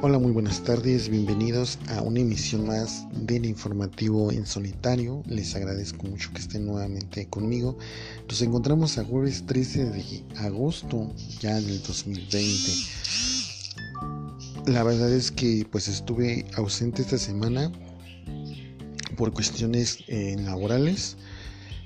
Hola, muy buenas tardes, bienvenidos a una emisión más del informativo en solitario. Les agradezco mucho que estén nuevamente conmigo. Nos encontramos a jueves 13 de agosto ya del 2020. La verdad es que pues estuve ausente esta semana por cuestiones eh, laborales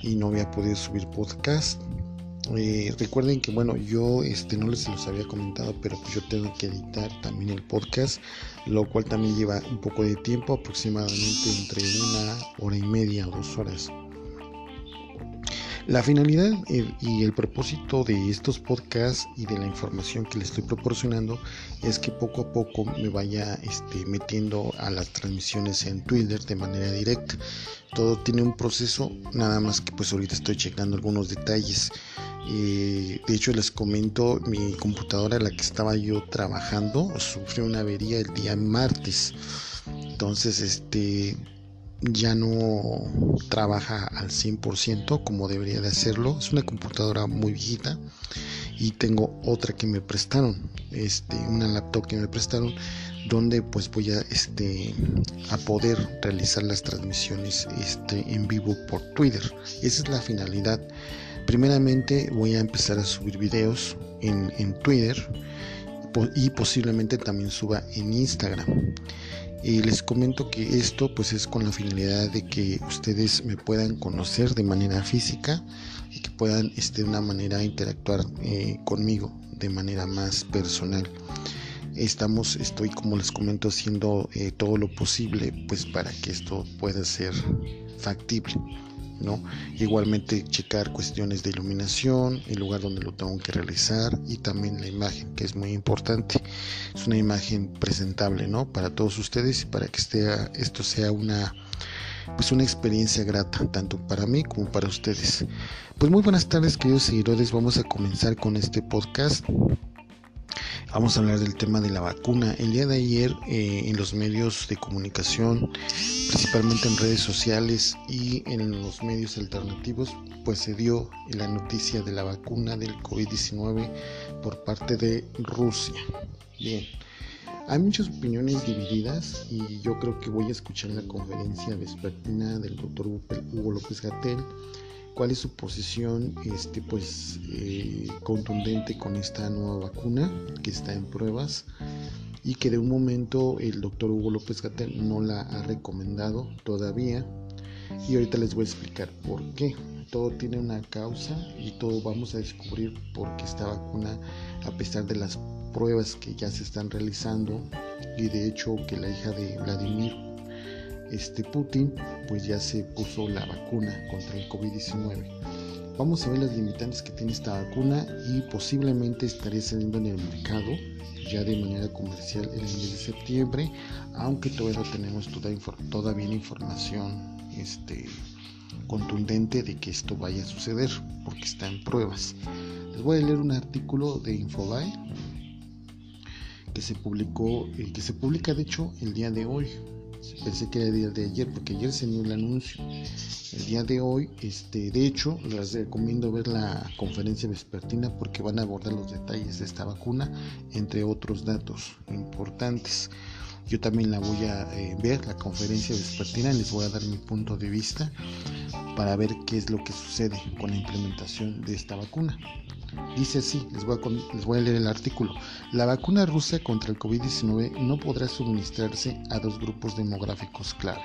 y no había podido subir podcast. Eh, recuerden que bueno, yo este no les los había comentado, pero pues yo tengo que editar también el podcast, lo cual también lleva un poco de tiempo, aproximadamente entre una hora y media o dos horas. La finalidad y el propósito de estos podcasts y de la información que les estoy proporcionando es que poco a poco me vaya este, metiendo a las transmisiones en Twitter de manera directa. Todo tiene un proceso, nada más que pues ahorita estoy checando algunos detalles. Eh, de hecho les comento, mi computadora la que estaba yo trabajando sufrió una avería el día martes. Entonces, este ya no trabaja al 100% como debería de hacerlo. Es una computadora muy viejita y tengo otra que me prestaron, este, una laptop que me prestaron donde pues voy a este a poder realizar las transmisiones este en vivo por Twitter. Esa es la finalidad. Primeramente voy a empezar a subir videos en, en Twitter y posiblemente también suba en Instagram. Y les comento que esto pues es con la finalidad de que ustedes me puedan conocer de manera física y que puedan este, de una manera interactuar eh, conmigo de manera más personal. Estamos, estoy como les comento haciendo eh, todo lo posible pues para que esto pueda ser factible. ¿No? Igualmente checar cuestiones de iluminación, el lugar donde lo tengo que realizar y también la imagen, que es muy importante. Es una imagen presentable, ¿no? Para todos ustedes y para que esto sea una pues una experiencia grata tanto para mí como para ustedes. Pues muy buenas tardes queridos seguidores, vamos a comenzar con este podcast Vamos a hablar del tema de la vacuna. El día de ayer eh, en los medios de comunicación, principalmente en redes sociales y en los medios alternativos, pues se dio la noticia de la vacuna del COVID-19 por parte de Rusia. Bien, hay muchas opiniones divididas y yo creo que voy a escuchar la conferencia vespertina del doctor Hugo López Gatel cuál es su posición este, pues, eh, contundente con esta nueva vacuna que está en pruebas y que de un momento el doctor Hugo López Gatel no la ha recomendado todavía y ahorita les voy a explicar por qué. Todo tiene una causa y todo vamos a descubrir por qué esta vacuna, a pesar de las pruebas que ya se están realizando y de hecho que la hija de Vladimir este Putin pues ya se puso la vacuna contra el COVID-19. Vamos a ver las limitantes que tiene esta vacuna y posiblemente estaré saliendo en el mercado ya de manera comercial el mes de septiembre, aunque todavía no tenemos toda, todavía información este, contundente de que esto vaya a suceder, porque está en pruebas. Les voy a leer un artículo de Infobae que se publicó, eh, que se publica de hecho el día de hoy, pensé que era el día de ayer porque ayer se dio el anuncio. El día de hoy este de hecho les recomiendo ver la conferencia vespertina porque van a abordar los detalles de esta vacuna entre otros datos importantes. Yo también la voy a eh, ver la conferencia vespertina les voy a dar mi punto de vista para ver qué es lo que sucede con la implementación de esta vacuna Dice así, les voy, a, leer el artículo. La vacuna rusa contra el COVID-19 no podrá suministrarse a dos grupos demográficos clave.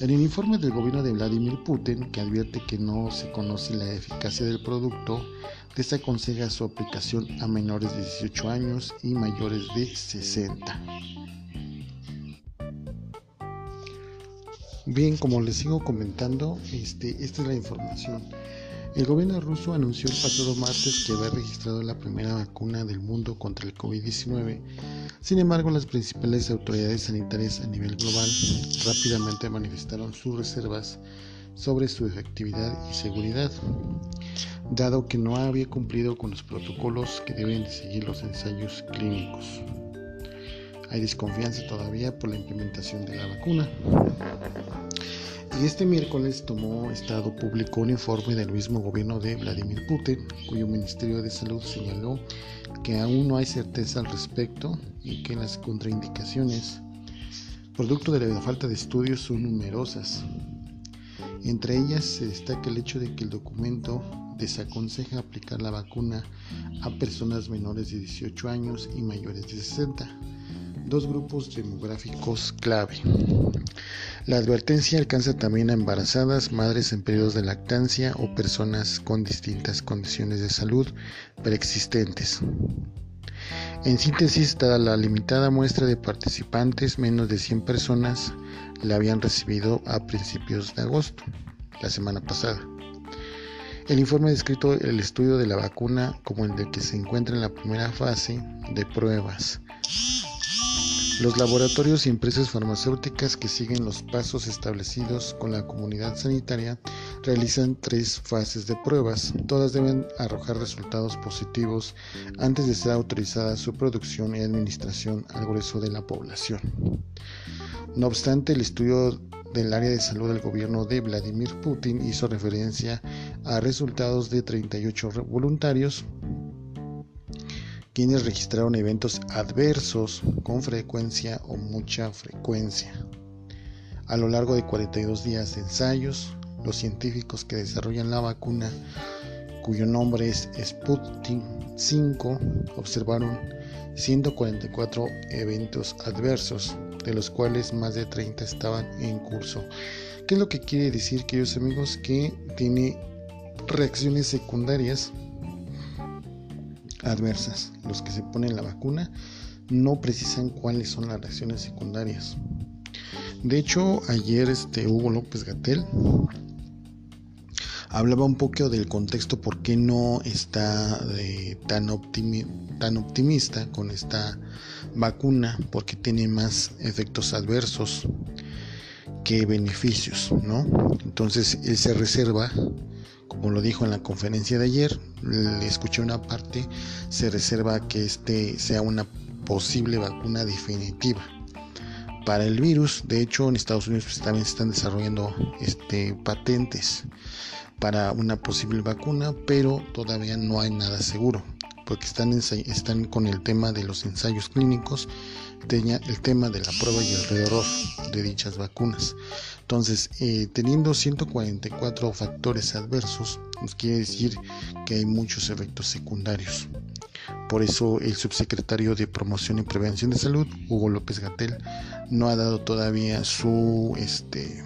En el informe del gobierno de Vladimir Putin, que advierte que no se conoce la eficacia del producto, desaconseja su aplicación a menores de 18 años y mayores de 60. Bien, como les sigo comentando, este, esta es la información. El gobierno ruso anunció el pasado martes que había registrado la primera vacuna del mundo contra el COVID-19. Sin embargo, las principales autoridades sanitarias a nivel global rápidamente manifestaron sus reservas sobre su efectividad y seguridad, dado que no había cumplido con los protocolos que deben de seguir los ensayos clínicos. Hay desconfianza todavía por la implementación de la vacuna. Y este miércoles tomó Estado público un informe del mismo gobierno de Vladimir Putin, cuyo Ministerio de Salud señaló que aún no hay certeza al respecto y que las contraindicaciones, producto de la falta de estudios, son numerosas. Entre ellas se destaca el hecho de que el documento desaconseja aplicar la vacuna a personas menores de 18 años y mayores de 60, dos grupos demográficos clave. La advertencia alcanza también a embarazadas, madres en periodos de lactancia o personas con distintas condiciones de salud preexistentes. En síntesis, dada la limitada muestra de participantes, menos de 100 personas la habían recibido a principios de agosto, la semana pasada. El informe descrito el estudio de la vacuna como el de que se encuentra en la primera fase de pruebas los laboratorios y empresas farmacéuticas que siguen los pasos establecidos con la comunidad sanitaria realizan tres fases de pruebas. Todas deben arrojar resultados positivos antes de ser autorizada su producción y administración al grueso de la población. No obstante, el estudio del área de salud del gobierno de Vladimir Putin hizo referencia a resultados de 38 voluntarios quienes registraron eventos adversos con frecuencia o mucha frecuencia. A lo largo de 42 días de ensayos, los científicos que desarrollan la vacuna, cuyo nombre es Sputnik 5, observaron 144 eventos adversos, de los cuales más de 30 estaban en curso. ¿Qué es lo que quiere decir, queridos amigos? Que tiene reacciones secundarias adversas. Los que se ponen la vacuna no precisan cuáles son las reacciones secundarias. De hecho, ayer este Hugo López Gatel hablaba un poco del contexto por qué no está eh, tan, tan optimista con esta vacuna, porque tiene más efectos adversos que beneficios, ¿no? Entonces él se reserva como lo dijo en la conferencia de ayer, le escuché una parte, se reserva que este sea una posible vacuna definitiva para el virus. De hecho, en Estados Unidos pues, también se están desarrollando este, patentes para una posible vacuna, pero todavía no hay nada seguro, porque están, están con el tema de los ensayos clínicos, el tema de la prueba y el error de dichas vacunas. Entonces, eh, teniendo 144 factores adversos, nos quiere decir que hay muchos efectos secundarios. Por eso el subsecretario de Promoción y Prevención de Salud, Hugo López Gatel, no ha dado todavía su este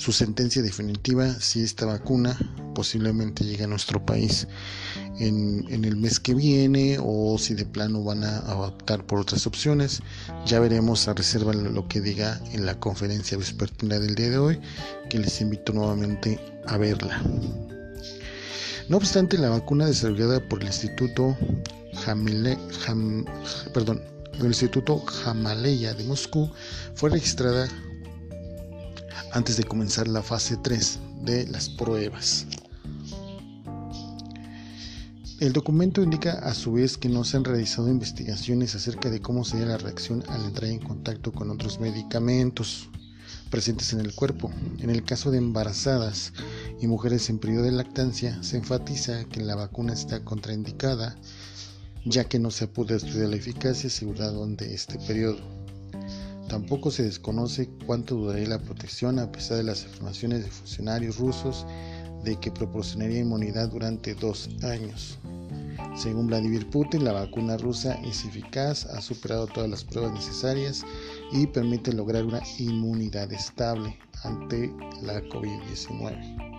su sentencia definitiva si esta vacuna posiblemente llegue a nuestro país en, el mes que viene o si de plano van a, optar por otras opciones. Ya veremos a reserva lo que diga en la conferencia vespertina del día de hoy, que les invito nuevamente a verla. No obstante, la vacuna desarrollada por el Instituto perdón, el Instituto Jamaleya de Moscú fue registrada antes de comenzar la fase 3 de las pruebas. El documento indica a su vez que no se han realizado investigaciones acerca de cómo sería la reacción al entrar en contacto con otros medicamentos presentes en el cuerpo. En el caso de embarazadas y mujeres en periodo de lactancia, se enfatiza que la vacuna está contraindicada, ya que no se pudo estudiar la eficacia asegurada durante este periodo. Tampoco se desconoce cuánto duraría la protección a pesar de las afirmaciones de funcionarios rusos de que proporcionaría inmunidad durante dos años. Según Vladimir Putin, la vacuna rusa es eficaz, ha superado todas las pruebas necesarias y permite lograr una inmunidad estable ante la COVID-19.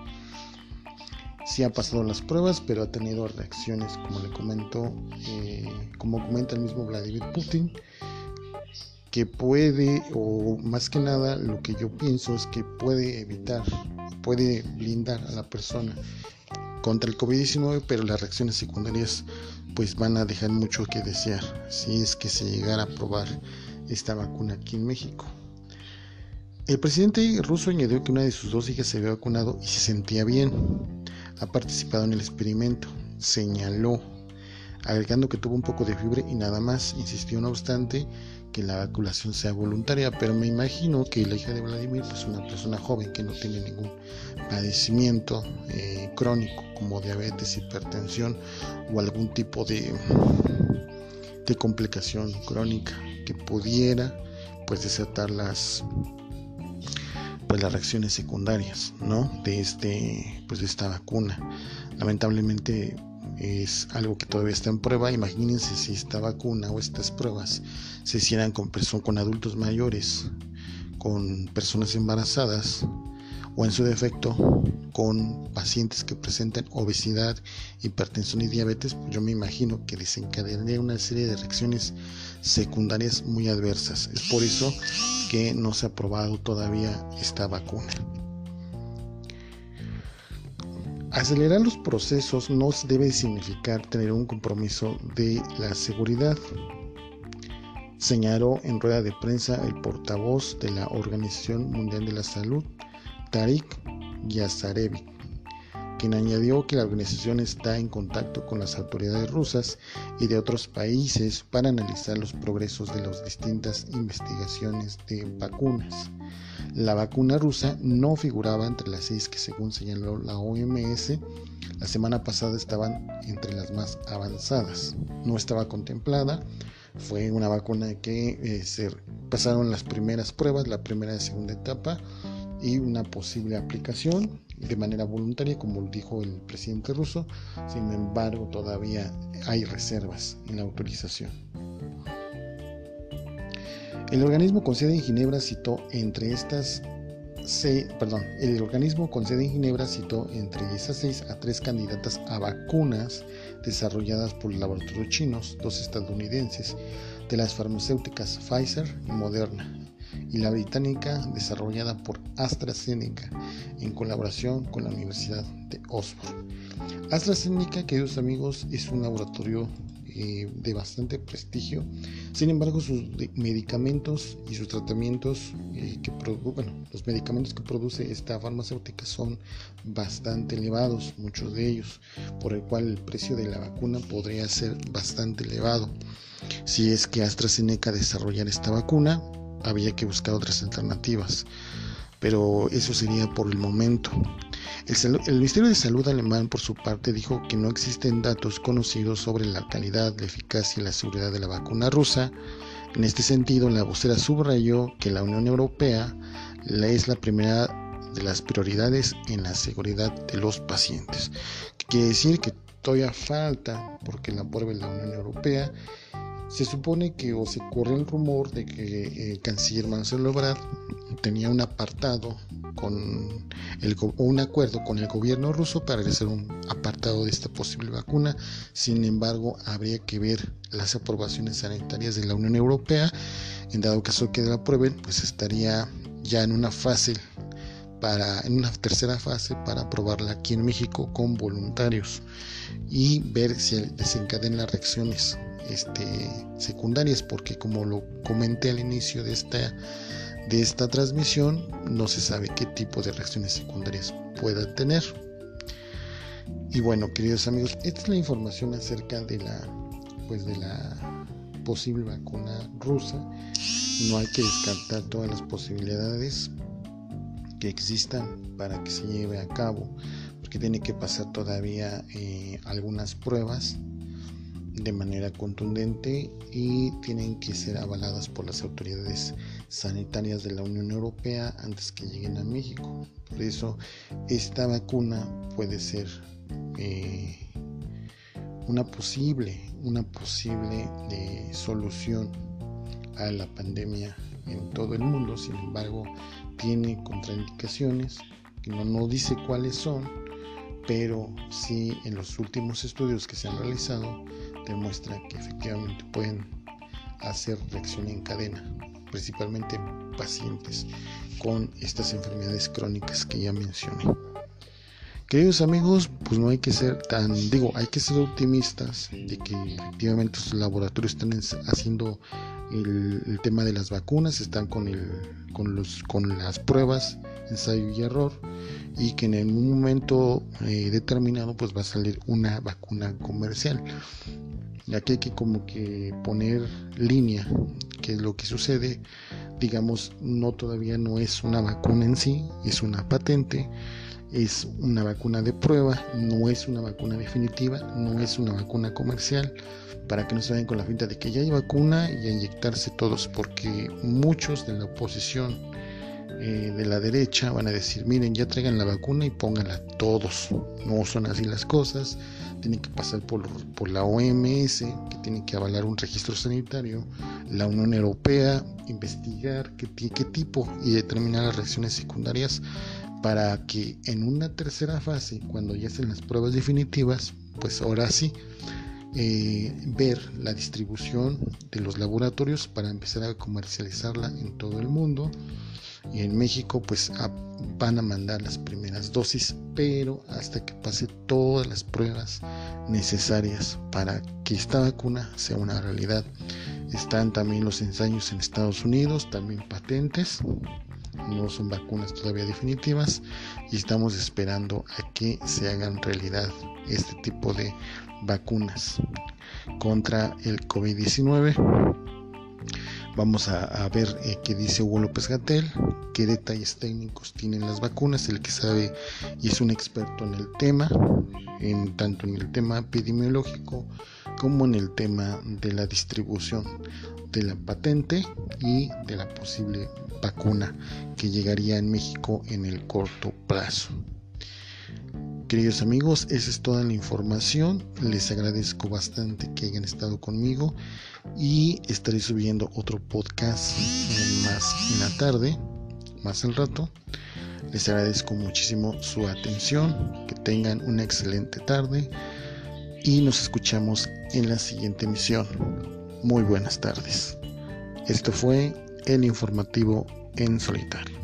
Sí ha pasado las pruebas, pero ha tenido reacciones, como le comentó, eh, como comenta el mismo Vladimir Putin, que puede, o más que nada, lo que yo pienso es que puede evitar, puede blindar a la persona contra el COVID-19, pero las reacciones secundarias pues van a dejar mucho que desear si es que se llegara a probar esta vacuna aquí en México. El presidente ruso añadió que una de sus dos hijas se había vacunado y se sentía bien. Ha participado en el experimento, señaló, agregando que tuvo un poco de fiebre y nada más. Insistió no obstante que la vacunación sea voluntaria, pero me imagino que la hija de Vladimir es pues, una persona joven que no tiene ningún padecimiento eh, crónico como diabetes, hipertensión o algún tipo de, de complicación crónica que pudiera pues desatar las pues las reacciones secundarias ¿no? de este pues de esta vacuna lamentablemente es algo que todavía está en prueba. Imagínense si esta vacuna o estas pruebas se hicieran con, con adultos mayores, con personas embarazadas o en su defecto con pacientes que presenten obesidad, hipertensión y diabetes, yo me imagino que desencadenaría una serie de reacciones secundarias muy adversas. Es por eso que no se ha aprobado todavía esta vacuna. Acelerar los procesos no debe significar tener un compromiso de la seguridad, señaló en rueda de prensa el portavoz de la Organización Mundial de la Salud, Tarik Yazarevic, quien añadió que la organización está en contacto con las autoridades rusas y de otros países para analizar los progresos de las distintas investigaciones de vacunas. La vacuna rusa no figuraba entre las seis que según señaló la OMS, la semana pasada estaban entre las más avanzadas. No estaba contemplada, fue una vacuna que eh, se pasaron las primeras pruebas, la primera y segunda etapa y una posible aplicación de manera voluntaria, como dijo el presidente ruso. Sin embargo, todavía hay reservas en la autorización. El organismo con sede en Ginebra citó entre estas seis, perdón, el organismo con en Ginebra citó entre esas seis a tres candidatas a vacunas desarrolladas por laboratorios chinos, dos estadounidenses, de las farmacéuticas Pfizer y Moderna, y la británica desarrollada por AstraZeneca en colaboración con la Universidad de Oxford. AstraZeneca, queridos amigos, es un laboratorio eh, de bastante prestigio. Sin embargo, sus medicamentos y sus tratamientos eh, que bueno, los medicamentos que produce esta farmacéutica son bastante elevados, muchos de ellos, por el cual el precio de la vacuna podría ser bastante elevado. Si es que AstraZeneca desarrollara esta vacuna, había que buscar otras alternativas, pero eso sería por el momento. El, Ministerio de Salud alemán, por su parte, dijo que no existen datos conocidos sobre la calidad, la eficacia y la seguridad de la vacuna rusa. En este sentido, la vocera subrayó que la Unión Europea es la primera de las prioridades en la seguridad de los pacientes. Quiere decir que todavía falta porque la apruebe la Unión Europea se supone que o se corre el rumor de que el canciller Marcelo Ebrard tenía un apartado con el, un acuerdo con el gobierno ruso para realizar un apartado de esta posible vacuna. Sin embargo, habría que ver las aprobaciones sanitarias de la Unión Europea. En dado caso que la aprueben, pues estaría ya en una fase para en una tercera fase para aprobarla aquí en México con voluntarios y ver si desencadena reacciones este, secundarias, porque como lo comenté al inicio de esta, de esta transmisión, no se sabe qué tipo de reacciones secundarias pueda tener. Y bueno, queridos amigos, esta es la información acerca de la, pues de la posible vacuna rusa. No hay que descartar todas las posibilidades que existan para que se lleve a cabo, porque tiene que pasar todavía eh, algunas pruebas de manera contundente y tienen que ser avaladas por las autoridades sanitarias de la Unión Europea antes que lleguen a México. Por eso esta vacuna puede ser eh, una posible, una posible eh, solución a la pandemia en todo el mundo. Sin embargo, tiene contraindicaciones que no, no dice cuáles son, pero sí en los últimos estudios que se han realizado demuestra que efectivamente pueden hacer reacción en cadena, principalmente pacientes con estas enfermedades crónicas que ya mencioné. Queridos amigos, pues no hay que ser tan, digo, hay que ser optimistas de que efectivamente los laboratorios están haciendo el, tema de las vacunas, están con, el, con, los, con las pruebas, ensayo y error, y que en un momento eh, determinado pues va a salir una vacuna comercial. Aquí hay que como que poner línea, que lo que sucede, digamos, no todavía no es una vacuna en sí, es una patente, es una vacuna de prueba, no es una vacuna definitiva, no es una vacuna comercial, para que no se vayan con la finta de que ya hay vacuna y a inyectarse todos, porque muchos de la oposición eh, de la derecha van a decir, miren, ya traigan la vacuna y pónganla todos. No son así las cosas, tienen que pasar por, por la OMS, que tiene que avalar un registro sanitario, la Unión Europea, investigar qué, qué tipo y determinar las reacciones secundarias para que en una tercera fase, cuando ya estén las pruebas definitivas, pues ahora sí, eh, ver la distribución de los laboratorios para empezar a comercializarla en todo el mundo y en México pues van a mandar las primeras dosis pero hasta que pase todas las pruebas necesarias para que esta vacuna sea una realidad. Están también los ensayos en Estados Unidos también patentes no son vacunas todavía definitivas y estamos esperando a que se hagan realidad este tipo de vacunas contra el COVID-19 Vamos a, ver eh, qué dice Hugo López Gatel, qué detalles técnicos tienen las vacunas, el que sabe y es un experto en el tema, en, tanto en el tema epidemiológico como en el tema de la distribución de la patente y de la posible vacuna que llegaría en México en el corto plazo. Queridos amigos, esa es toda la información. Les agradezco bastante que hayan estado conmigo y estaré subiendo otro podcast más en la tarde, más al rato. Les agradezco muchísimo su atención, que tengan una excelente tarde y nos escuchamos en la siguiente emisión. Muy buenas tardes. Esto fue el informativo en solitario.